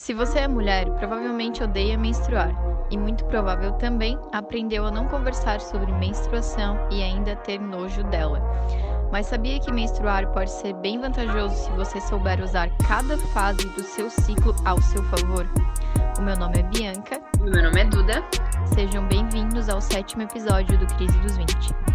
Se você é mulher, provavelmente odeia menstruar e muito provável também aprendeu a não conversar sobre menstruação e ainda ter nojo dela. Mas sabia que menstruar pode ser bem vantajoso se você souber usar cada fase do seu ciclo ao seu favor? O meu nome é Bianca. E meu nome é Duda. Sejam bem-vindos ao sétimo episódio do Crise dos 20.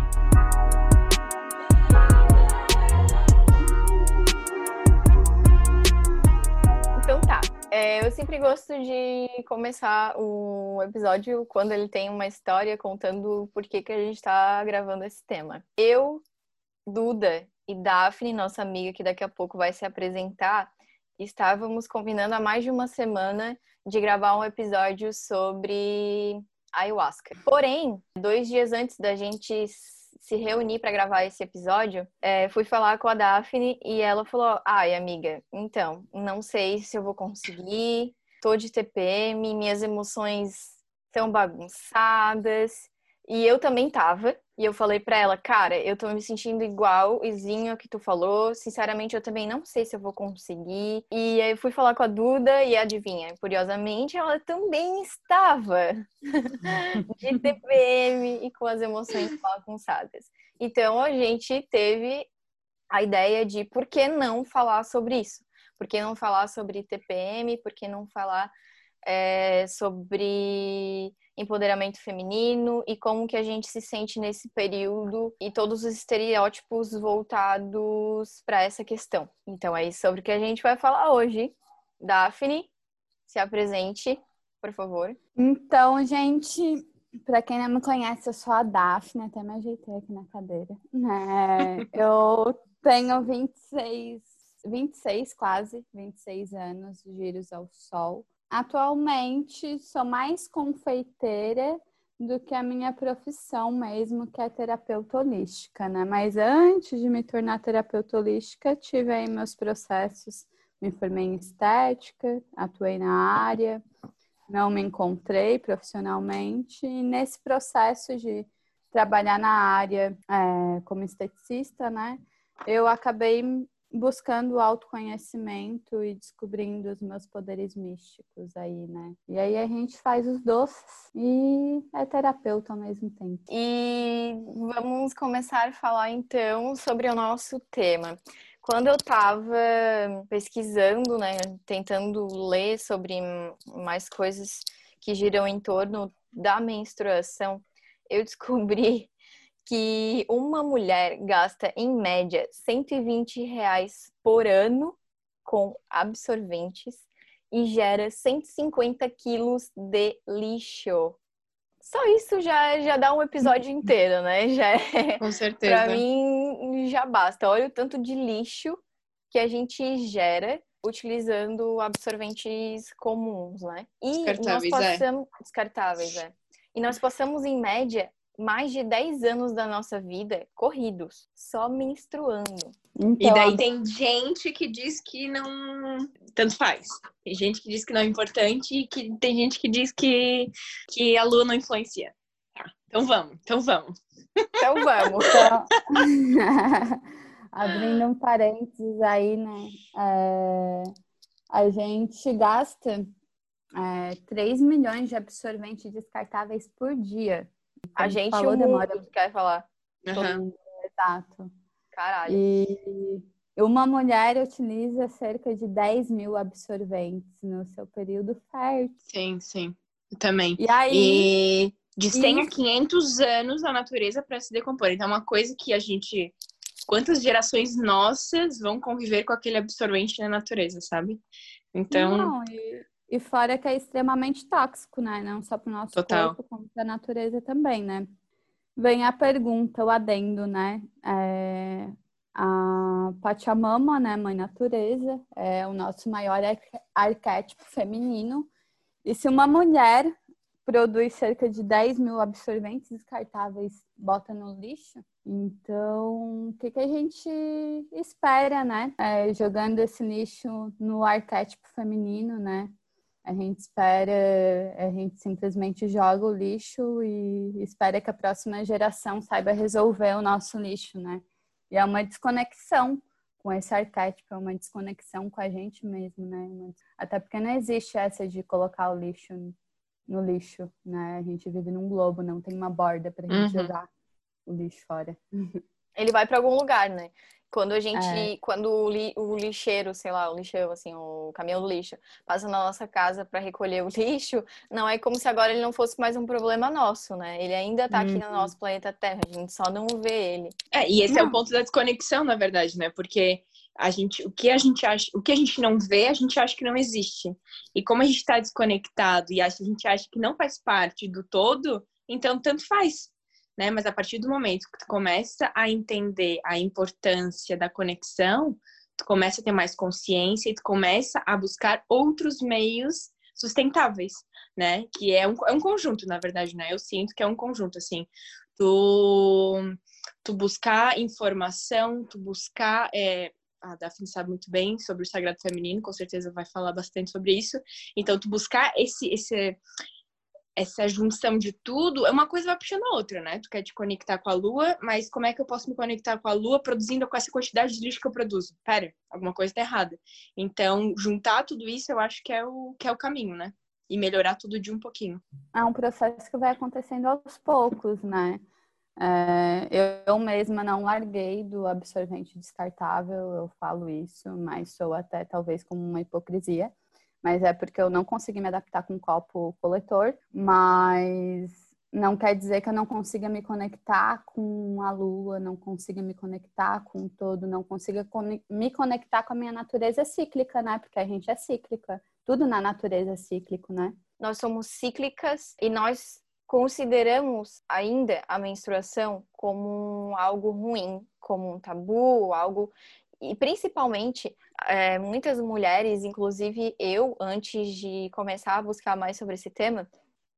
É, eu sempre gosto de começar o episódio quando ele tem uma história contando por que, que a gente está gravando esse tema. Eu, Duda e Daphne, nossa amiga que daqui a pouco vai se apresentar, estávamos combinando há mais de uma semana de gravar um episódio sobre ayahuasca. Porém, dois dias antes da gente se reunir para gravar esse episódio, é, fui falar com a Daphne e ela falou: Ai, amiga, então, não sei se eu vou conseguir, tô de TPM, minhas emoções estão bagunçadas. E eu também tava. E eu falei pra ela, cara, eu tô me sentindo igual, Izinho, que tu falou. Sinceramente, eu também não sei se eu vou conseguir. E aí eu fui falar com a Duda e adivinha, curiosamente, ela também estava de TPM e com as emoções bagunçadas. Então a gente teve a ideia de por que não falar sobre isso? Por que não falar sobre TPM? Por que não falar é, sobre empoderamento feminino e como que a gente se sente nesse período e todos os estereótipos voltados para essa questão. Então é sobre o que a gente vai falar hoje. Daphne, se apresente, por favor. Então, gente, para quem não me conhece, eu sou a Daphne, até me ajeitei aqui na cadeira. É, eu tenho 26, 26 quase, 26 anos, giros ao sol. Atualmente sou mais confeiteira do que a minha profissão mesmo, que é terapeuta holística, né? Mas antes de me tornar terapeuta holística, tive aí meus processos, me formei em estética, atuei na área, não me encontrei profissionalmente, e nesse processo de trabalhar na área é, como esteticista, né? Eu acabei buscando autoconhecimento e descobrindo os meus poderes místicos aí, né? E aí a gente faz os doces e é terapeuta ao mesmo tempo. E vamos começar a falar então sobre o nosso tema. Quando eu estava pesquisando, né, tentando ler sobre mais coisas que giram em torno da menstruação, eu descobri que uma mulher gasta em média 120 reais por ano com absorventes e gera 150 quilos de lixo. Só isso já, já dá um episódio inteiro, né? Já é, Com certeza. Pra mim já basta. Olha o tanto de lixo que a gente gera utilizando absorventes comuns, né? E descartáveis, nós passamos... É. Descartáveis, é. E nós passamos, em média, mais de 10 anos da nossa vida corridos, só menstruando. Então... E daí tem gente que diz que não. Tanto faz. Tem gente que diz que não é importante e que tem gente que diz que, que a lua não influencia. Tá. Então vamos, então vamos. Então vamos. Então... Abrindo um parênteses aí, né? É... A gente gasta é, 3 milhões de absorventes descartáveis por dia. A gente falou, o demora. quer falar. Uhum. Exato. Caralho. E uma mulher utiliza cerca de 10 mil absorventes no seu período fértil. Sim, sim. também. E aí... E de 100 a 500 anos a natureza para se decompor. Então, é uma coisa que a gente... Quantas gerações nossas vão conviver com aquele absorvente na natureza, sabe? Então... Não, e e fora que é extremamente tóxico, né? Não só para o nosso Total. corpo, como para a natureza também, né? Vem a pergunta, o adendo, né? É, a Pachamama, né, Mãe Natureza, é o nosso maior arquétipo feminino. E se uma mulher produz cerca de 10 mil absorventes descartáveis, bota no lixo, então o que, que a gente espera, né? É, jogando esse lixo no arquétipo feminino, né? A gente espera, a gente simplesmente joga o lixo e espera que a próxima geração saiba resolver o nosso lixo, né? E é uma desconexão com esse arquétipo, é uma desconexão com a gente mesmo, né? Até porque não existe essa de colocar o lixo no lixo, né? A gente vive num globo, não tem uma borda pra gente uhum. jogar o lixo fora. Ele vai para algum lugar, né? Quando a gente, é. quando o, li, o, lixeiro, sei lá, o lixeiro, assim, o caminhão do lixo, passa na nossa casa para recolher o lixo, não é como se agora ele não fosse mais um problema nosso, né? Ele ainda tá aqui no uhum. nosso planeta Terra, a gente só não vê ele. É, e esse não. é o ponto da desconexão, na verdade, né? Porque a gente, o que a gente acha, o que a gente não vê, a gente acha que não existe. E como a gente está desconectado e a gente acha que não faz parte do todo, então tanto faz né? Mas a partir do momento que tu começa a entender a importância da conexão, tu começa a ter mais consciência e tu começa a buscar outros meios sustentáveis, né? Que é um, é um conjunto, na verdade, né? Eu sinto que é um conjunto, assim. Tu, tu buscar informação, tu buscar... É, a Daphne sabe muito bem sobre o sagrado feminino, com certeza vai falar bastante sobre isso. Então, tu buscar esse, esse, essa junção de tudo, é uma coisa vai puxando a outra, né? Tu quer te conectar com a lua, mas como é que eu posso me conectar com a lua produzindo com essa quantidade de lixo que eu produzo? Pera, alguma coisa tá errada. Então, juntar tudo isso, eu acho que é o, que é o caminho, né? E melhorar tudo de um pouquinho. É um processo que vai acontecendo aos poucos, né? É, eu mesma não larguei do absorvente descartável, eu falo isso, mas sou até talvez como uma hipocrisia mas é porque eu não consegui me adaptar com copo coletor, mas não quer dizer que eu não consiga me conectar com a lua, não consiga me conectar com todo, não consiga me conectar com a minha natureza cíclica, né? Porque a gente é cíclica. Tudo na natureza é cíclico, né? Nós somos cíclicas e nós consideramos ainda a menstruação como algo ruim, como um tabu, algo e principalmente é, muitas mulheres, inclusive eu, antes de começar a buscar mais sobre esse tema,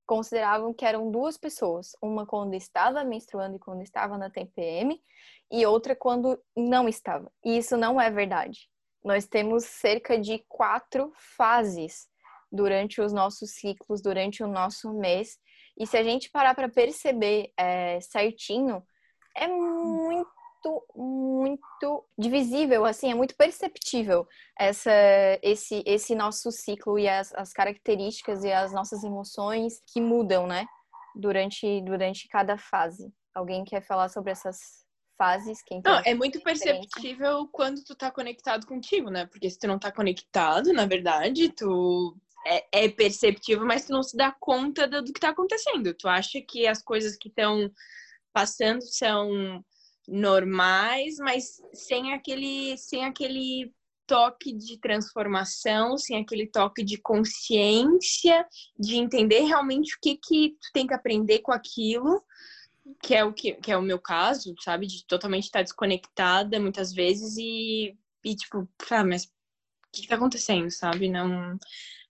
consideravam que eram duas pessoas, uma quando estava menstruando e quando estava na TPM, e outra quando não estava. E isso não é verdade. Nós temos cerca de quatro fases durante os nossos ciclos, durante o nosso mês, e se a gente parar para perceber é, certinho, é muito muito, muito divisível, assim, é muito perceptível essa, esse, esse nosso ciclo e as, as características e as nossas emoções que mudam, né? Durante, durante cada fase. Alguém quer falar sobre essas fases? Quem não, é muito perceptível quando tu tá conectado contigo, né? Porque se tu não tá conectado, na verdade, tu é, é perceptível, mas tu não se dá conta do, do que tá acontecendo. Tu acha que as coisas que estão passando são normais, mas sem aquele, sem aquele toque de transformação, sem aquele toque de consciência, de entender realmente o que que tu tem que aprender com aquilo, que é o que, que é o meu caso, sabe, de totalmente estar desconectada muitas vezes e, e tipo, ah, mas o que, que tá acontecendo, sabe? Não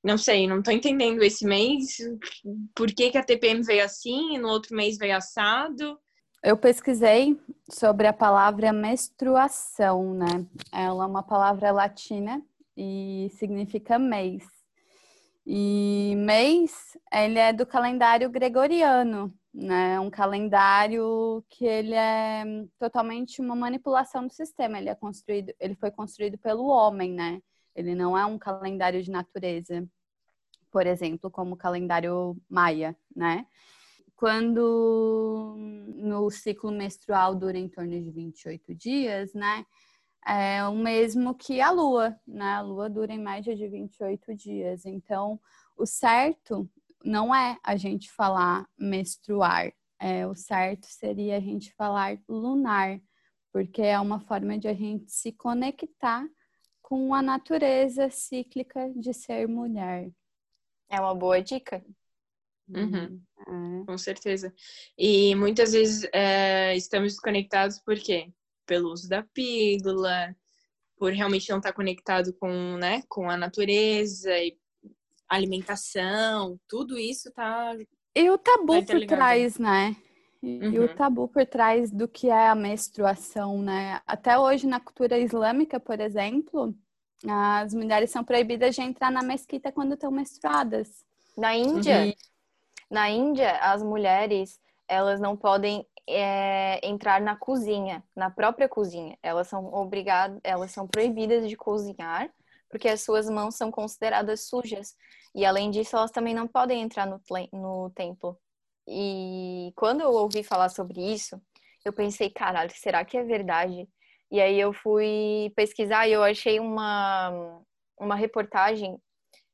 não sei, não tô entendendo esse mês por que, que a TPM veio assim e no outro mês veio assado. Eu pesquisei sobre a palavra menstruação, né? Ela é uma palavra latina e significa mês. E mês, ele é do calendário gregoriano, né? Um calendário que ele é totalmente uma manipulação do sistema. Ele é construído, ele foi construído pelo homem, né? Ele não é um calendário de natureza, por exemplo, como o calendário maia, né? Quando no ciclo menstrual dura em torno de 28 dias, né? É o mesmo que a lua, né? A lua dura em média de 28 dias. Então, o certo não é a gente falar menstruar, é, o certo seria a gente falar lunar, porque é uma forma de a gente se conectar com a natureza cíclica de ser mulher. É uma boa dica. Uhum. É. Com certeza. E muitas vezes é, estamos desconectados por quê? Pelo uso da pílula, por realmente não estar conectado com, né, com a natureza e alimentação, tudo isso tá. E o tabu tá por trás, né? E, uhum. e, o uhum. tabu por trás do que é a menstruação, né? Até hoje, na cultura islâmica, por exemplo, as mulheres são proibidas de entrar na mesquita quando estão menstruadas. Na Índia, uhum. Na Índia, as mulheres, elas não podem é, entrar na cozinha, na própria cozinha. Elas são obrigadas, elas são proibidas de cozinhar porque as suas mãos são consideradas sujas. E além disso, elas também não podem entrar no, no templo. E quando eu ouvi falar sobre isso, eu pensei, caralho, será que é verdade? E aí eu fui pesquisar e eu achei uma, uma reportagem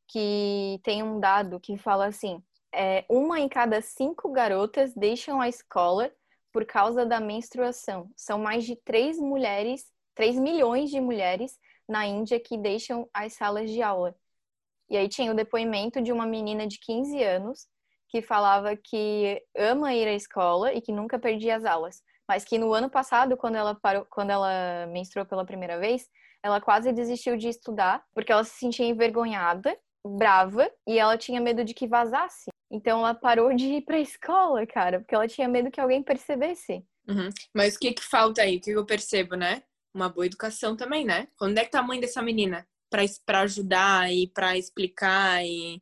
que tem um dado que fala assim: é, uma em cada cinco garotas deixam a escola por causa da menstruação. São mais de 3 mulheres, 3 milhões de mulheres na Índia que deixam as salas de aula. E aí tinha o depoimento de uma menina de 15 anos que falava que ama ir à escola e que nunca perdia as aulas, mas que no ano passado, quando ela parou, quando ela menstruou pela primeira vez, ela quase desistiu de estudar porque ela se sentia envergonhada, brava e ela tinha medo de que vazasse. Então ela parou de ir para a escola, cara, porque ela tinha medo que alguém percebesse. Uhum. Mas o que que falta aí? O que eu percebo, né? uma boa educação também, né? Onde é que tá a mãe dessa menina? para ajudar e para explicar e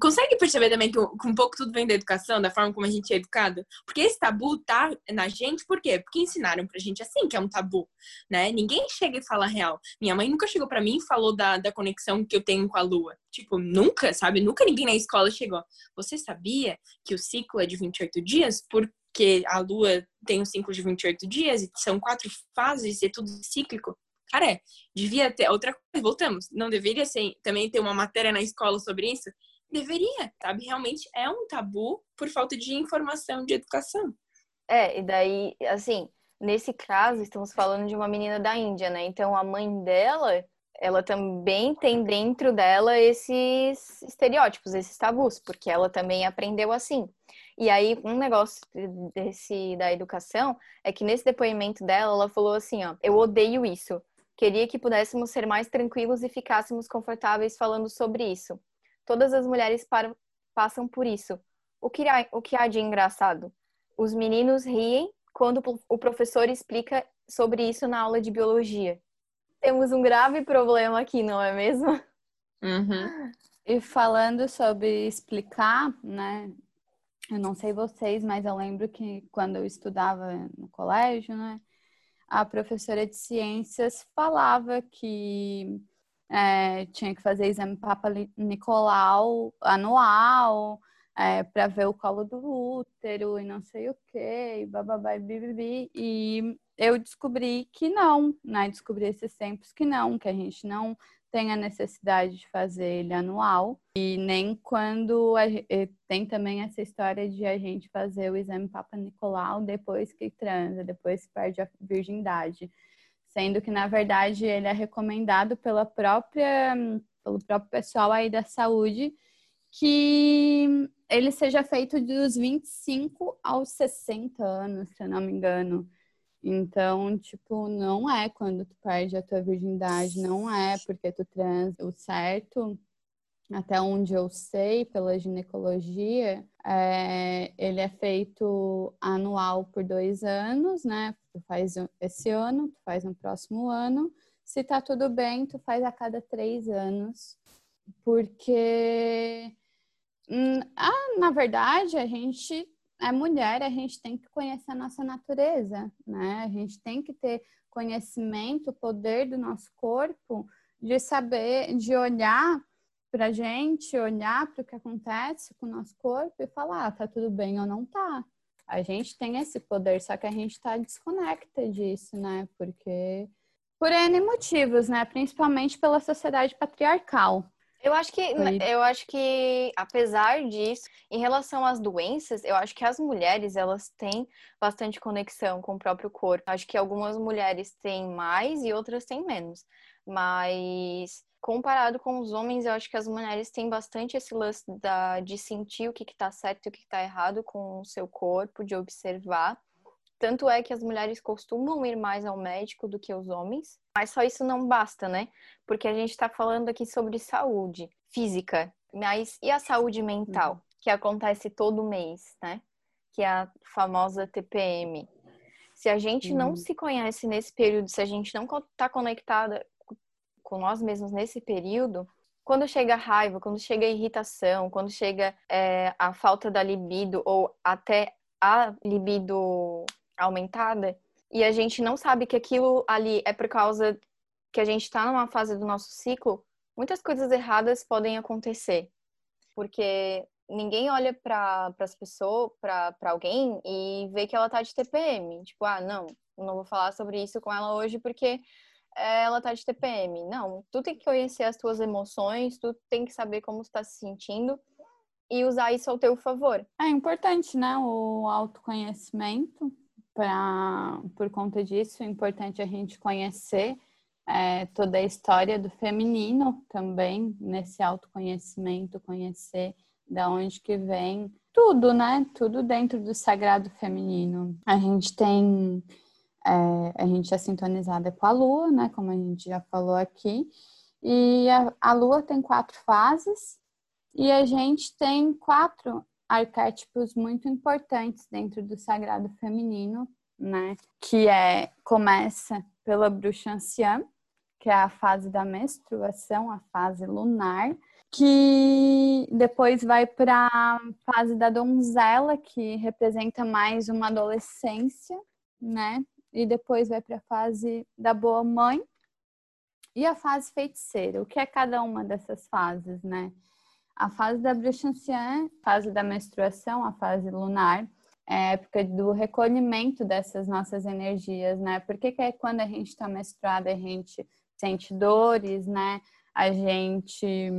consegue perceber também que um pouco tudo vem da educação, da forma como a gente é educado? Porque esse tabu tá na gente, por quê? Porque ensinaram pra gente assim, que é um tabu, né? Ninguém chega e fala real. Minha mãe nunca chegou para mim e falou da, da conexão que eu tenho com a lua. Tipo, nunca, sabe? Nunca ninguém na escola chegou. Você sabia que o ciclo é de 28 dias? Por que a Lua tem um ciclo de 28 dias e são quatro fases e é tudo cíclico. Cara, é, devia ter outra coisa, voltamos, não deveria ser, também ter uma matéria na escola sobre isso? Deveria, sabe? Realmente é um tabu por falta de informação, de educação. É, e daí, assim, nesse caso, estamos falando de uma menina da Índia, né? Então a mãe dela ela também tem dentro dela esses estereótipos, esses tabus, porque ela também aprendeu assim. E aí, um negócio desse da educação é que nesse depoimento dela, ela falou assim, ó, eu odeio isso. Queria que pudéssemos ser mais tranquilos e ficássemos confortáveis falando sobre isso. Todas as mulheres param, passam por isso. O que, há, o que há de engraçado? Os meninos riem quando o professor explica sobre isso na aula de biologia temos um grave problema aqui, não é mesmo? Uhum. E falando sobre explicar, né? Eu não sei vocês, mas eu lembro que quando eu estudava no colégio, né? A professora de ciências falava que é, tinha que fazer exame Papa Nicolau anual é, para ver o colo do útero e não sei o que, bababá e bibibi. E eu descobri que não, né? Descobri esses tempos que não, que a gente não tem a necessidade de fazer ele anual e nem quando a, tem também essa história de a gente fazer o exame Papa Nicolau depois que transa, depois que perde a virgindade, sendo que na verdade ele é recomendado pela própria pelo próprio pessoal aí da saúde que ele seja feito dos 25 aos 60 anos, se eu não me engano. Então, tipo, não é quando tu perde a tua virgindade, não é porque tu trans. O certo, até onde eu sei, pela ginecologia, é, ele é feito anual por dois anos, né? Tu faz esse ano, tu faz no próximo ano. Se tá tudo bem, tu faz a cada três anos. Porque, hum, ah, na verdade, a gente é mulher, a gente tem que conhecer a nossa natureza, né? A gente tem que ter conhecimento, poder do nosso corpo, de saber, de olhar para a gente, olhar para o que acontece com o nosso corpo e falar, ah, tá tudo bem ou não tá. A gente tem esse poder, só que a gente está desconecta disso, né? Porque por N motivos, né? Principalmente pela sociedade patriarcal. Eu acho que eu acho que apesar disso, em relação às doenças, eu acho que as mulheres elas têm bastante conexão com o próprio corpo. Acho que algumas mulheres têm mais e outras têm menos. Mas comparado com os homens, eu acho que as mulheres têm bastante esse lance da, de sentir o que está certo e o que está errado com o seu corpo, de observar. Tanto é que as mulheres costumam ir mais ao médico do que os homens, mas só isso não basta, né? Porque a gente está falando aqui sobre saúde física, mas e a saúde mental, uhum. que acontece todo mês, né? Que é a famosa TPM. Se a gente uhum. não se conhece nesse período, se a gente não está conectada com nós mesmos nesse período, quando chega a raiva, quando chega a irritação, quando chega é, a falta da libido ou até a libido aumentada e a gente não sabe que aquilo ali é por causa que a gente está numa fase do nosso ciclo, muitas coisas erradas podem acontecer. Porque ninguém olha para as pessoas, para alguém e vê que ela tá de TPM. Tipo, ah, não, não vou falar sobre isso com ela hoje porque ela tá de TPM. Não, tu tem que conhecer as tuas emoções, tu tem que saber como tu tá se sentindo e usar isso ao teu favor. É importante, né, o autoconhecimento. Pra, por conta disso, é importante a gente conhecer é, toda a história do feminino também, nesse autoconhecimento, conhecer da onde que vem tudo, né? Tudo dentro do sagrado feminino. A gente tem é, a gente é sintonizada com a Lua, né? Como a gente já falou aqui. E a, a Lua tem quatro fases e a gente tem quatro arquétipos muito importantes dentro do sagrado feminino, né? Que é começa pela bruxa anciã, que é a fase da menstruação, a fase lunar, que depois vai para a fase da donzela, que representa mais uma adolescência, né? E depois vai para a fase da boa mãe e a fase feiticeira. O que é cada uma dessas fases, né? A fase da bruxa anciã, fase da menstruação, a fase lunar, é a época do recolhimento dessas nossas energias, né? Porque que é quando a gente está menstruada, a gente sente dores, né? A gente,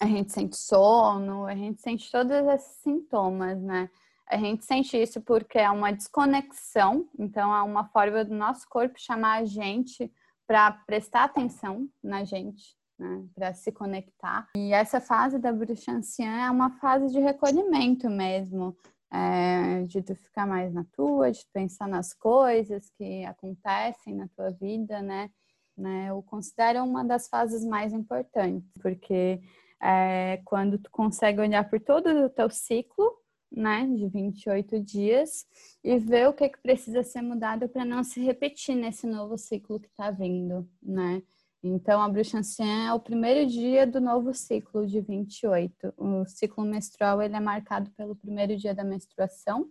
a gente sente sono, a gente sente todos esses sintomas, né? A gente sente isso porque é uma desconexão, então é uma forma do nosso corpo chamar a gente para prestar atenção na gente, né, para se conectar. E essa fase da bruxa anciã é uma fase de recolhimento mesmo, é, de tu ficar mais na tua, de pensar nas coisas que acontecem na tua vida, né? né? Eu considero uma das fases mais importantes, porque é quando tu consegue olhar por todo o teu ciclo, né, de 28 dias, e ver o que, que precisa ser mudado para não se repetir nesse novo ciclo que está vindo, né? Então, a bruxa anciã é o primeiro dia do novo ciclo de 28. O ciclo menstrual ele é marcado pelo primeiro dia da menstruação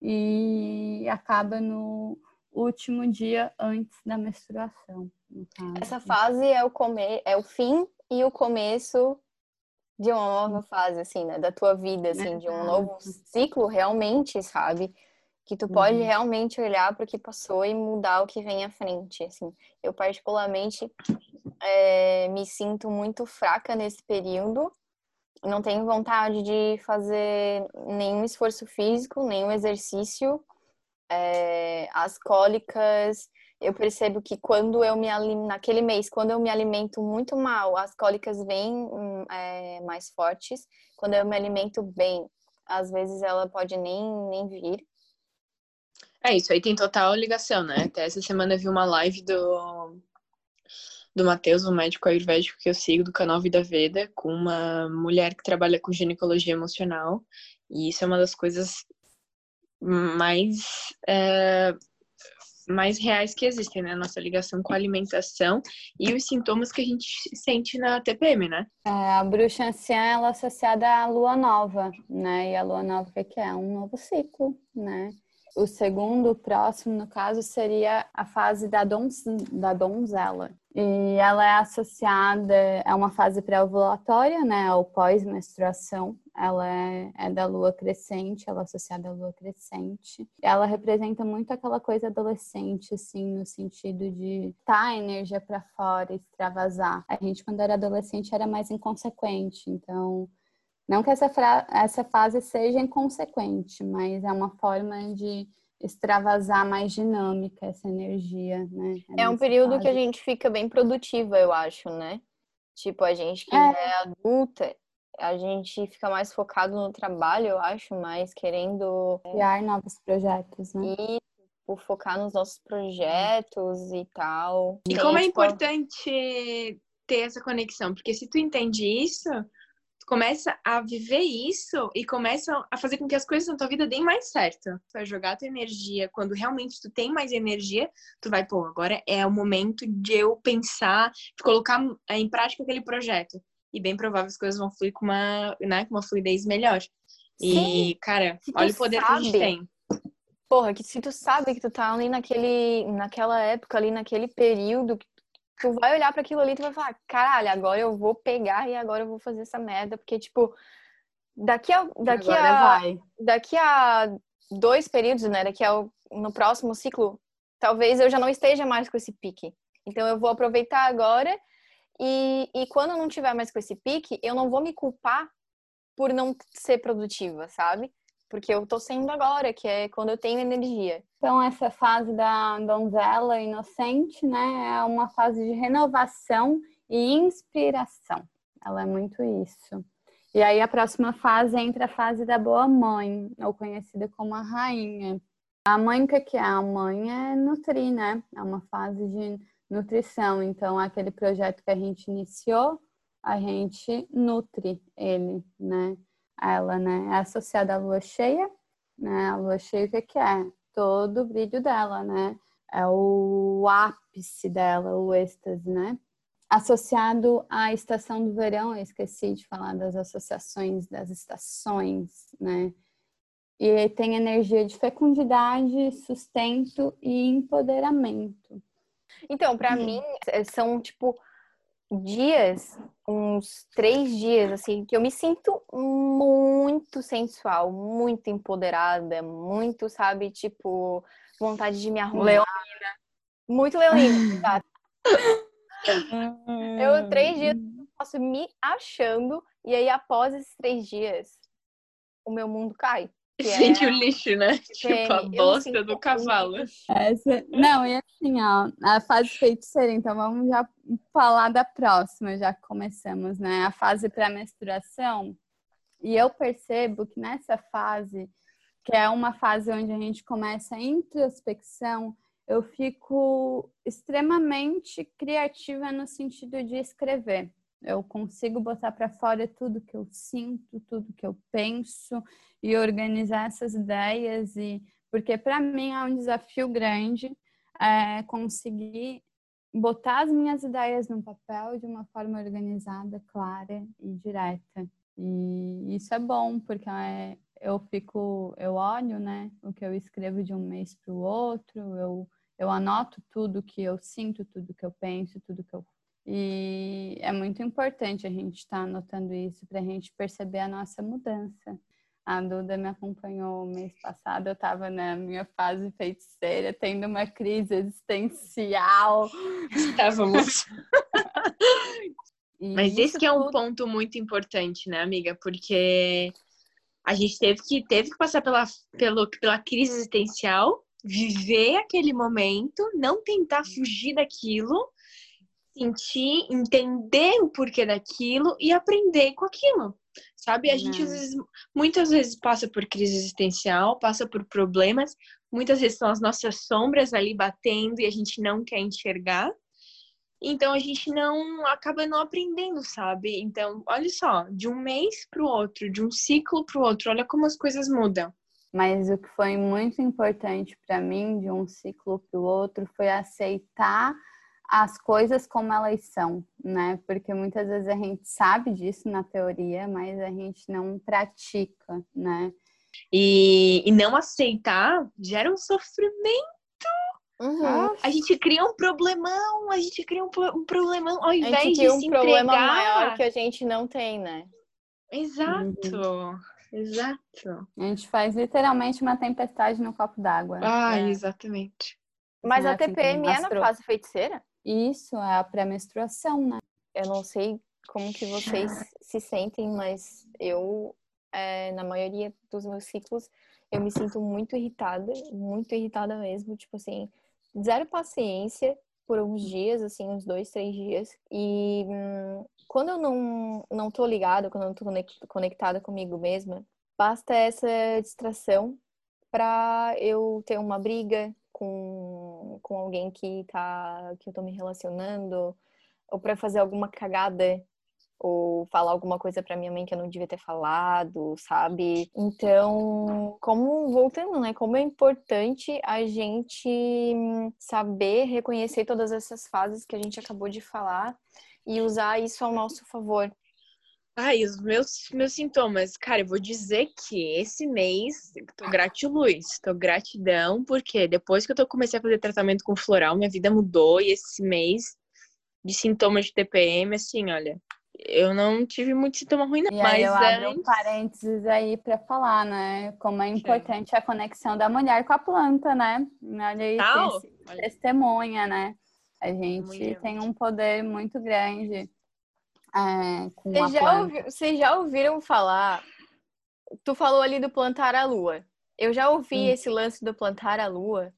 e acaba no último dia antes da menstruação. Essa fase é o come... é o fim e o começo de uma nova fase, assim, né? Da tua vida, assim, de um novo ciclo, realmente, sabe? que tu pode uhum. realmente olhar para o que passou e mudar o que vem à frente. Assim, eu particularmente é, me sinto muito fraca nesse período. Não tenho vontade de fazer nenhum esforço físico, nenhum exercício. É, as cólicas, eu percebo que quando eu me naquele mês, quando eu me alimento muito mal, as cólicas vêm hum, é, mais fortes. Quando eu me alimento bem, às vezes ela pode nem, nem vir. É, isso aí tem total ligação, né? Até essa semana eu vi uma live do, do Matheus, um médico ayurvédico que eu sigo do canal Vida Veda, com uma mulher que trabalha com ginecologia emocional. E isso é uma das coisas mais, é, mais reais que existem, né? Nossa ligação com a alimentação e os sintomas que a gente sente na TPM, né? É, a bruxa anciã, ela é associada à lua nova, né? E a lua nova, o que é? Um novo ciclo, né? O segundo, próximo, no caso, seria a fase da, da donzela. E ela é associada, é uma fase pré-ovulatória, né, ao pós-menstruação. Ela é, é, da lua crescente, ela é associada à lua crescente. Ela representa muito aquela coisa adolescente, assim, no sentido de tá a energia para fora, extravasar. A gente, quando era adolescente, era mais inconsequente, então não que essa, essa fase seja inconsequente, mas é uma forma de extravasar mais dinâmica essa energia, né? É, é um período fase. que a gente fica bem produtiva, eu acho, né? Tipo, a gente que é. é adulta, a gente fica mais focado no trabalho, eu acho, mais querendo é, criar novos projetos, né? E por focar nos nossos projetos e tal. E como é tipo... importante ter essa conexão, porque se tu entende isso, começa a viver isso e começa a fazer com que as coisas na tua vida deem mais certo. Tu vai jogar tua energia, quando realmente tu tem mais energia, tu vai, pô, agora é o momento de eu pensar, de colocar em prática aquele projeto. E bem provável as coisas vão fluir com uma, né, com uma fluidez melhor. E, Sim, cara, olha o poder sabe, que a gente tem. porra, que se tu sabe que tu tá ali naquele, naquela época, ali naquele período, tu vai olhar para aquilo ali e tu vai falar, caralho, agora eu vou pegar e agora eu vou fazer essa merda, porque, tipo, daqui a, daqui Agora a, vai. daqui a dois períodos, né, daqui ao, no próximo ciclo, talvez eu já não esteja mais com esse pique. Então eu vou aproveitar agora e, e quando eu não tiver mais com esse pique, eu não vou me culpar por não ser produtiva, sabe? Porque eu tô sendo agora, que é quando eu tenho energia. Então, essa fase da donzela inocente, né, é uma fase de renovação e inspiração. Ela é muito isso. E aí, a próxima fase entra a fase da boa mãe, ou conhecida como a rainha. A mãe, o que que é? A mãe é nutrir, né? É uma fase de nutrição. Então, aquele projeto que a gente iniciou, a gente nutre ele, né? Ela, né? É associada à lua cheia, né? A lua cheia, o que que é? Todo o brilho dela, né? É o ápice dela, o êxtase, né? Associado à estação do verão, eu esqueci de falar das associações das estações, né? E tem energia de fecundidade, sustento e empoderamento. Então, pra Hum. mim, é, são, tipo, dias, uns três dias, assim, que eu me sinto muito sensual, muito empoderada, muito, sabe, tipo, vontade de me arrumar. Leonina. Muito leonina, exato. Eu, três dias, posso me achando, e aí, após esses três dias, o meu mundo cai. Que é- Sente o lixo, né? Tipo, a bosta do cavalo. Essa... Não, e assim, ó, a fase feiticeira, então vamos já falar da próxima, já que começamos, né? A fase pré-menstruação. E eu percebo que nessa fase, que é uma fase onde a gente começa a introspecção, eu fico extremamente criativa no sentido de escrever. Eu consigo botar para fora tudo que eu sinto, tudo que eu penso e organizar essas ideias e porque para mim é um desafio grande é, conseguir botar as minhas ideias no papel de uma forma organizada, clara e direta. E isso é bom, porque é, eu fico, eu olho, né, o que eu escrevo de um mês para o outro, eu, eu anoto tudo que eu sinto, tudo que eu penso, tudo que eu e é muito importante a gente estar anotando isso para a gente perceber a nossa mudança. A Duda me acompanhou mês passado, eu estava na minha fase feiticeira, tendo uma crise existencial. Estávamos. Mas isso esse que é um tudo- ponto muito importante, né, amiga? Porque a gente teve que, teve que passar pela, pelo, pela crise existencial, viver aquele momento, não tentar fugir daquilo, sentir, entender o porquê daquilo e aprender com aquilo. Sabe? A gente, às Né. vezes, muitas vezes passa por crise existencial, passa por problemas, muitas vezes são as nossas sombras ali batendo e a gente não quer enxergar. Então a gente não acaba não aprendendo, sabe? Então, olha só, de um mês para o outro, de um ciclo para o outro, olha como as coisas mudam. Mas o que foi muito importante para mim de um ciclo para o outro foi aceitar as coisas como elas são, né? Porque muitas vezes a gente sabe disso na teoria, mas a gente não pratica, né? E, e não aceitar gera um sofrimento. Uhum. A gente cria um problemão, a gente cria um, um problemão ao A invés gente de tem um se problema entregar. maior que a gente não tem, né? Exato, exato. A gente faz literalmente uma tempestade no copo d'água. Ah, É. exatamente. Mas Né, a assim, TPM como é na fase feiticeira? Isso é a pré-menstruação, né? Eu não sei como que vocês se sentem, mas eu, é, na maioria dos meus ciclos, eu me sinto muito irritada, muito irritada mesmo. Tipo assim, zero paciência por uns dias, assim, uns dois, três dias. E hum, quando eu não, não tô ligada, quando eu não tô conec- conectada comigo mesma, basta essa distração pra eu ter uma briga com, com alguém que tá que eu tô me relacionando ou pra fazer alguma cagada ou falar alguma coisa pra minha mãe que eu não devia ter falado, sabe? Então, como voltando, né? Como é importante a gente saber reconhecer todas essas fases que a gente acabou de falar e usar isso ao nosso favor. Ai, os meus, meus sintomas, cara, eu vou dizer que esse mês tô gratiluz, tô gratidão, porque depois que eu tô, comecei a fazer tratamento com floral, minha vida mudou e esse mês de sintomas de TPM, assim, olha, eu não tive muito sintoma ruim, não. E mas aí eu abro antes... um parênteses aí para falar, né? Como é importante a conexão da mulher com a planta, né? Olha aí, Tal. tem- Olha. testemunha, né? A gente tem um poder muito grande é, com Vocês já, ouvi- vocês já ouviram falar? Tu falou ali do plantar a lua. Eu já ouvi Hum. esse lance do plantar a lua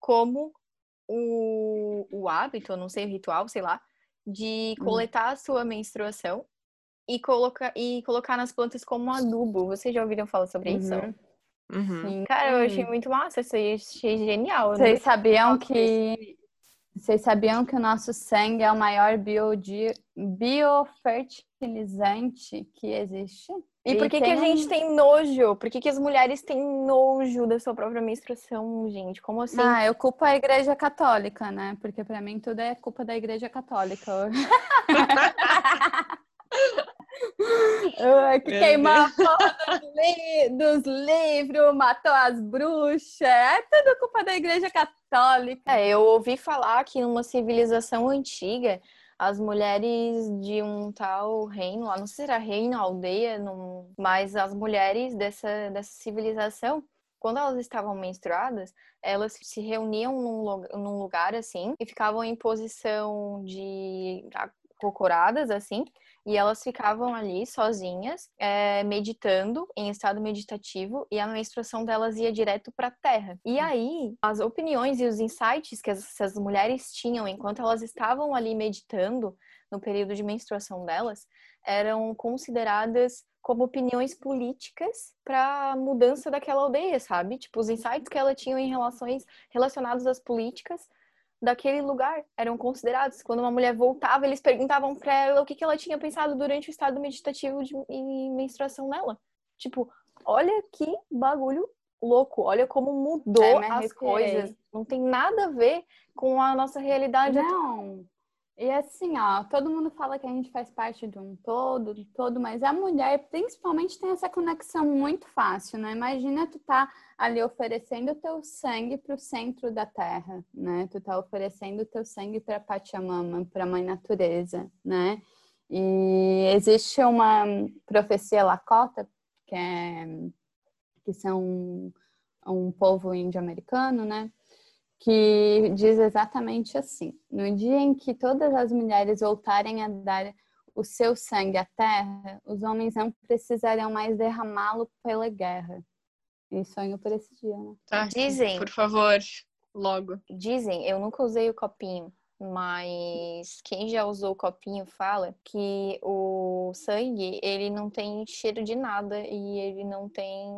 como o, o hábito, não sei, o ritual, sei lá, de Hum. coletar a sua menstruação e, colocar e colocar nas plantas como adubo. Vocês já ouviram falar sobre isso? Uhum. Uhum. Sim. Cara, eu achei muito massa, isso aí, achei genial. Eu Vocês sabiam que vocês sabiam que o nosso sangue é o maior biofertilizante que existe? E por que, que tem a gente tem nojo? Por que, que as mulheres têm nojo da sua própria menstruação, gente? Como assim? Ah, eu culpo a Igreja Católica, né? Porque pra mim tudo é culpa da Igreja Católica. Que Meu queimou a dos, li- dos livros, matou as bruxas. É tudo culpa da Igreja Católica. É, eu ouvi falar que numa civilização antiga, as mulheres de um tal reino, lá não sei se era reino, aldeia, não... mas as mulheres dessa, dessa civilização, quando elas estavam menstruadas, elas se reuniam num, lu- num lugar assim e ficavam em posição de acocoradas assim, e elas ficavam ali sozinhas, é, meditando, em estado meditativo, e a menstruação delas ia direto para a terra. E aí, as opiniões e os insights que as- essas mulheres tinham enquanto elas estavam ali meditando, no período de menstruação delas, eram consideradas como opiniões políticas para a mudança daquela aldeia, sabe? Tipo, os insights que ela tinha em relações relacionados às políticas daquele lugar eram considerados. Quando uma mulher voltava, eles perguntavam para ela o que, que ela tinha pensado durante o estado meditativo de e menstruação dela. Tipo, olha que bagulho louco, olha como mudou É, as coisas. Não tem nada a ver com a nossa realidade atual. E assim, ó, todo mundo fala que a gente faz parte de um todo, do todo, mas a mulher principalmente tem essa conexão muito fácil, né? Imagina tu tá ali oferecendo o teu sangue para o centro da terra, né? Tu tá oferecendo o teu sangue para Pachamama, para mãe natureza, né? E existe uma profecia Lakota, que é que são um povo índio-americano, né? Que diz exatamente assim: no dia em que todas as mulheres voltarem a dar o seu sangue à terra, os homens não precisarão mais derramá-lo pela guerra. E sonho por esse dia, né? Tá, Dizem. Por favor, logo. Dizem, eu nunca usei o copinho, mas quem já usou o copinho fala que o sangue, ele não tem cheiro de nada e ele não tem,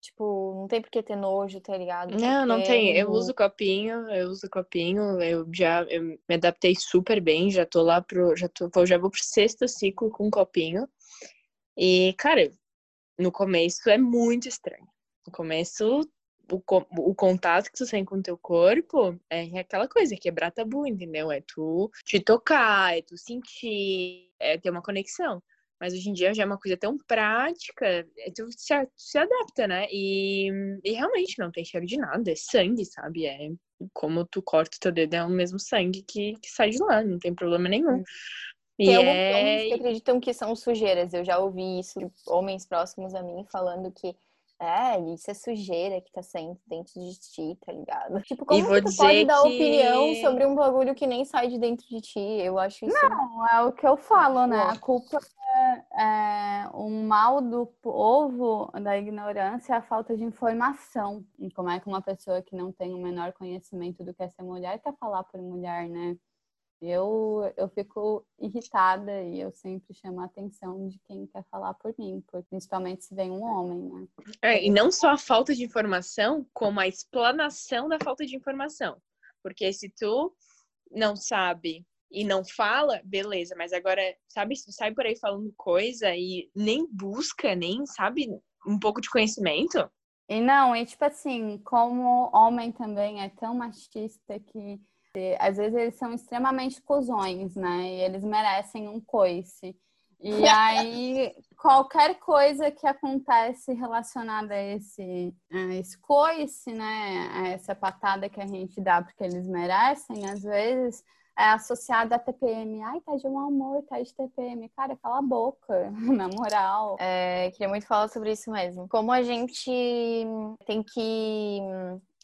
tipo, não tem por que ter nojo, tá ligado? Não, não Porque tem. Eu uso copinho, eu uso copinho, eu já eu me adaptei super bem, já tô lá pro. Já, tô, já vou pro sexto ciclo com copinho. E, cara, no começo é muito estranho. No começo, o, o contato que tu tem com o teu corpo é aquela coisa, é quebrar tabu, entendeu? É tu te tocar, é tu sentir, é ter uma conexão. Mas hoje em dia já é uma coisa tão prática, é tu se, se adapta, né? E, e realmente não tem cheiro de nada, é sangue, sabe? É como tu corta o teu dedo, é o mesmo sangue que, que sai de lá, não tem problema nenhum. E Tem alguns homens é... que acreditam que são sujeiras. Eu já ouvi isso, homens próximos a mim falando que é, isso é sujeira que tá saindo dentro de ti, tá ligado? Tipo, como vou que tu dizer pode dar que- opinião sobre um bagulho que nem sai de dentro de ti? Eu acho isso. Não, é o que eu falo, né? A culpa é, é o mal do povo da ignorância, é a falta de informação. E como é que uma pessoa que não tem o menor conhecimento do que é ser mulher quer falar por mulher, né? Eu, eu fico irritada e eu sempre chamo a atenção de quem quer falar por mim, principalmente se vem um homem, né? É, e não só a falta de informação, como a explanação da falta de informação. Porque se tu não sabe e não fala, beleza, mas agora, sabe, se tu sai por aí falando coisa e nem busca, nem sabe um pouco de conhecimento, E não, e tipo assim, como homem também é tão machista que eh, às vezes eles são extremamente cuzões, né? E eles merecem um coice. E aí, qualquer coisa que acontece relacionada a esse, a esse coice, né? A essa patada que a gente dá porque eles merecem, às vezes é associada a TPM. Ai, tá de um amor, tá de TPM. Cara, cala a boca, na moral. É, queria muito falar sobre isso mesmo. Como a gente tem que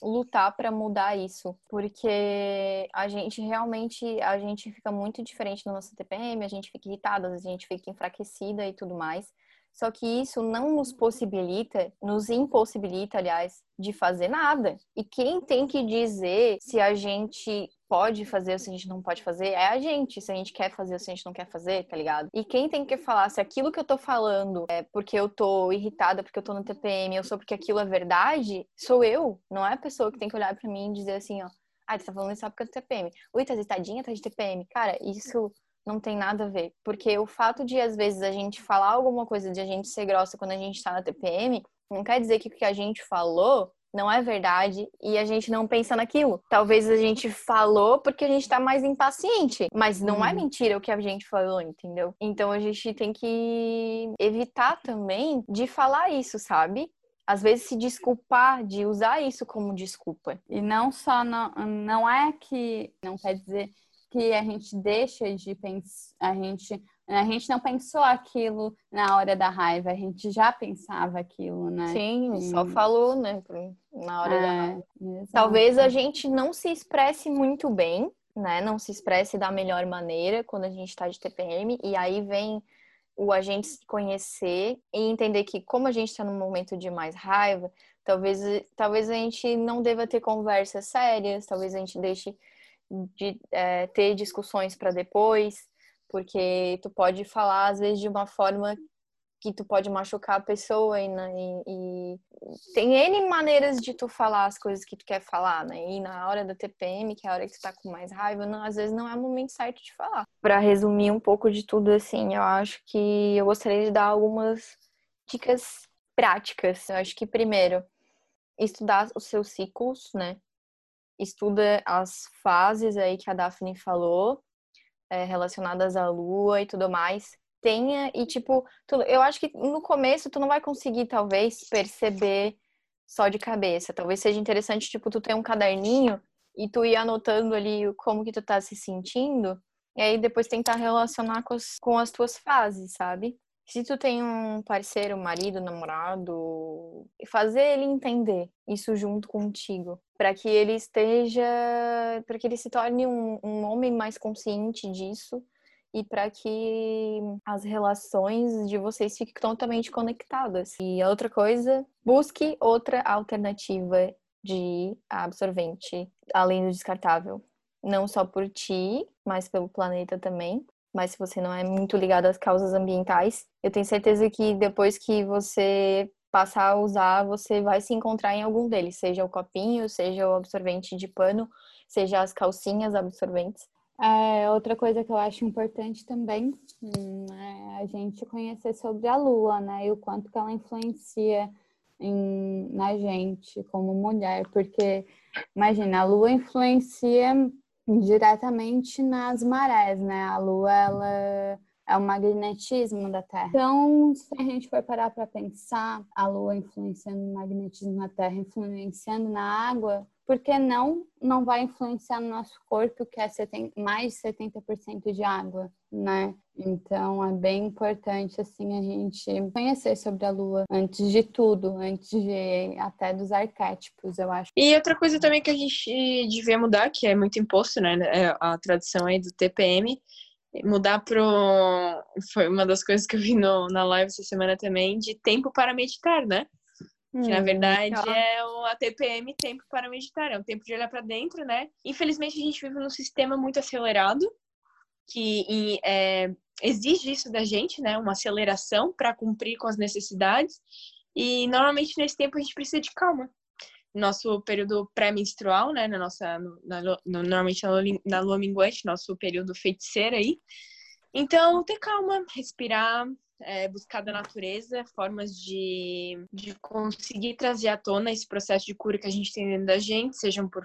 lutar para mudar isso, porque a gente realmente a gente fica muito diferente no nosso TPM, a gente fica irritada, a gente fica enfraquecida e tudo mais. Só que isso não nos possibilita, nos impossibilita, aliás, de fazer nada. E quem tem que dizer se a gente pode fazer ou se a gente não pode fazer é a gente. Se a gente quer fazer ou se a gente não quer fazer, tá ligado? E quem tem que falar se aquilo que eu tô falando é porque eu tô irritada, porque eu tô no TPM, ou só porque aquilo é verdade, sou eu. Não é a pessoa que tem que olhar para mim e dizer assim, ó. Ah, você tá falando isso só porque eu tô TPM. Ui, tá tá de TPM. Cara, isso não tem nada a ver. Porque o fato de, às vezes, a gente falar alguma coisa, de a gente ser grossa quando a gente tá na TPM, não quer dizer que o que a gente falou não é verdade e a gente não pensa naquilo. Talvez a gente falou porque a gente tá mais impaciente, mas não uhum. é mentira o que a gente falou, entendeu? Então a gente tem que evitar também de falar isso, sabe? às vezes se desculpar de usar isso como desculpa. E não só não, não é que não quer dizer que a gente deixa de pensar, a gente a gente não pensou aquilo na hora da raiva, a gente já pensava aquilo, né? Sim, e... só falou, né? Na hora é, da raiva. Exatamente. Talvez a gente não se expresse muito bem, né? Não se expresse da melhor maneira quando a gente está de TPM, e aí vem o a gente se conhecer e entender que como a gente está num momento de mais raiva, talvez, talvez a gente não deva ter conversas sérias, talvez a gente deixe de é, ter discussões para depois, porque tu pode falar às vezes de uma forma que tu pode machucar a pessoa e, né, e, e, tem N maneiras de tu falar as coisas que tu quer falar, né? E na hora da TPM, que é a hora que tu tá com mais raiva, não, às vezes não é o momento certo de falar. Para resumir um pouco de tudo assim, eu acho que eu gostaria de dar algumas dicas práticas. Eu acho que primeiro, estudar os seus ciclos, né? Estuda as fases aí que a Daphne falou, é, relacionadas à lua e tudo mais. Tenha, e tipo, tu, eu acho que no começo tu não vai conseguir, talvez, perceber só de cabeça. Talvez seja interessante, tipo, tu ter um caderninho e tu ir anotando ali como que tu tá se sentindo, e aí depois tentar relacionar com as, com as tuas fases, sabe? Se tu tem um parceiro, marido, namorado, fazer ele entender isso junto contigo, para que ele esteja, para que ele se torne um, um homem mais consciente disso e para que as relações de vocês fiquem totalmente conectadas. E outra coisa, busque outra alternativa de absorvente além do descartável, não só por ti, mas pelo planeta também mas se você não é muito ligado às causas ambientais, eu tenho certeza que depois que você passar a usar, você vai se encontrar em algum deles, seja o copinho, seja o absorvente de pano, seja as calcinhas absorventes. É, outra coisa que eu acho importante também hum, é a gente conhecer sobre a lua, né? E o quanto que ela influencia em, na gente como mulher, porque imagina, a lua influencia diretamente nas marés, né? A Lua, ela é o magnetismo da Terra. Então, se a gente for parar para pensar, a Lua influenciando o magnetismo na Terra, influenciando na água, por que não não vai influenciar no nosso corpo, que é 70, mais de 70% de água, né? Então é bem importante assim a gente conhecer sobre a lua antes de tudo, antes de até dos arquétipos, eu acho. E outra coisa também que a gente devia mudar, que é muito imposto, né, é a tradução aí do TPM, mudar pro foi uma das coisas que eu vi no, na live essa semana também de tempo para meditar, né? Que na hum, verdade é o ATPM tempo para meditar, é um tempo de olhar para dentro, né? Infelizmente a gente vive num sistema muito acelerado que é, exige isso da gente, né? Uma aceleração para cumprir com as necessidades. E normalmente nesse tempo a gente precisa de calma. Nosso período pré-menstrual, né? Na nossa, na, no, normalmente na lua, minguante, nosso período feiticeiro aí. Então, ter calma, respirar, é, buscar da natureza formas de, de conseguir trazer à tona esse processo de cura que a gente tem dentro da gente, sejam por,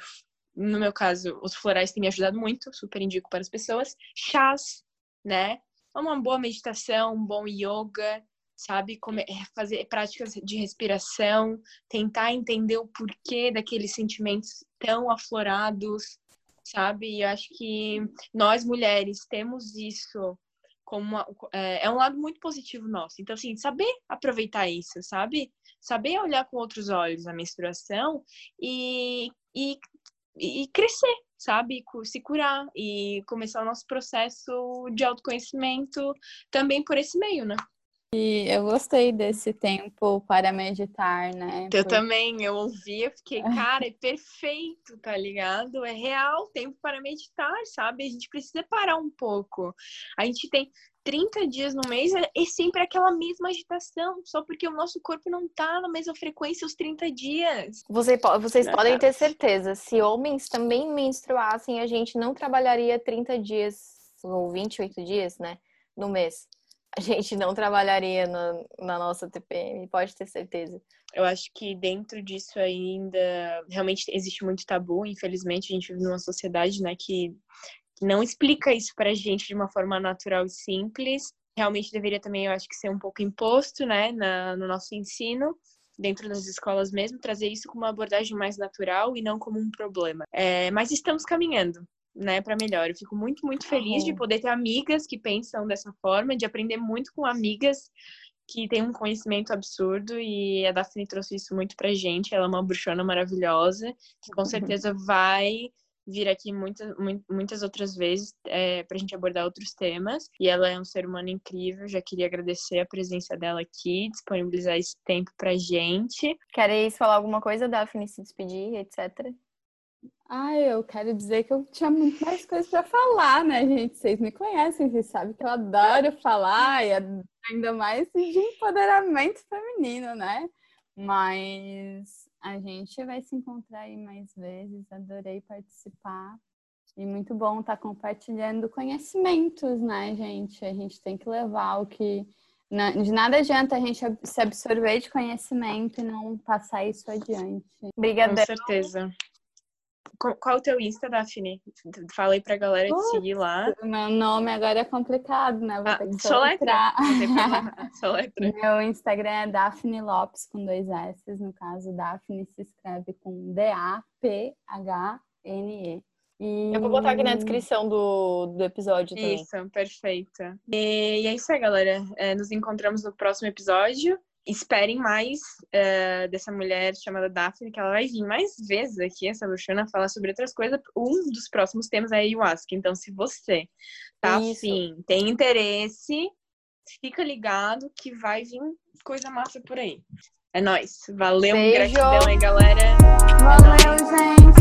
no meu caso, os florais têm me ajudado muito, super indico para as pessoas, chás, né? Uma boa meditação, um bom yoga, sabe? É, fazer práticas de respiração, tentar entender o porquê daqueles sentimentos tão aflorados, sabe? E eu acho que nós mulheres temos isso como uma, é, é, um lado muito positivo nosso. Então, assim, saber aproveitar isso, sabe? Saber olhar com outros olhos a menstruação e, e, e crescer, sabe? Se curar e começar o nosso processo de autoconhecimento também por esse meio, né? E eu gostei desse tempo para meditar, né? Eu Por... também, eu ouvi, eu fiquei, cara, é perfeito, tá ligado? É real tempo para meditar, sabe? A gente precisa parar um pouco. A gente tem 30 dias no mês é, é sempre aquela mesma agitação, só porque o nosso corpo não tá na mesma frequência os 30 dias. Você, vocês podem ter certeza, se homens também menstruassem, a gente não trabalharia 30 dias ou 28 dias, né, no mês a gente não trabalharia na, na nossa TPM, pode ter certeza. Eu acho que dentro disso ainda realmente existe muito tabu. Infelizmente, a gente vive numa sociedade né, que não explica isso para a gente de uma forma natural e simples. Realmente deveria também, eu acho que ser um pouco imposto né, na, no nosso ensino, dentro das escolas mesmo, trazer isso como uma abordagem mais natural e não como um problema. É, mas estamos caminhando né, para melhor. Eu fico muito, muito feliz de poder ter amigas que pensam dessa forma, de aprender muito com amigas que têm um conhecimento absurdo e a Daphne trouxe isso muito pra gente. Ela é uma bruxona maravilhosa, que com uhum. certeza vai vir aqui muitas, muitas outras vezes é, para a gente abordar outros temas. E ela é um ser humano incrível. Já queria agradecer a presença dela aqui, disponibilizar esse tempo pra gente. Queres falar alguma coisa, Daphne, se despedir, etc? Ah, eu quero dizer que eu tinha muito mais coisas para falar, né, gente? Vocês me conhecem, vocês sabem que eu adoro falar, e ainda mais de empoderamento feminino, né? Mas a gente vai se encontrar aí mais vezes, adorei participar. E muito bom estar tá compartilhando conhecimentos, né, gente? A gente tem que levar o que. De nada adianta a gente se absorver de conhecimento e não passar isso adiante. Obrigada. Com certeza. Qual o teu Insta, Daphne? Fala aí pra galera te seguir lá. Meu nome agora é complicado, né? Vou ah, ter que soletrar. soletra. Meu Instagram é Daphne Lopes com dois S. No caso, Daphne se escreve com D-A-P-H-N-E. E... Eu vou botar aqui na descrição do, do episódio também. Isso, perfeito. E, e é isso aí, galera. É, nos encontramos no próximo episódio esperem mais uh, dessa mulher chamada Daphne, que ela vai vir mais vezes aqui, essa bruxona, falar sobre outras coisas. Um dos próximos temas é a ayahuasca. Então, se você tá Isso. afim, tem interesse, fica ligado que vai vir coisa massa por aí. É nóis. Valeu, Beijo. gratidão aí, galera. Valeu, gente.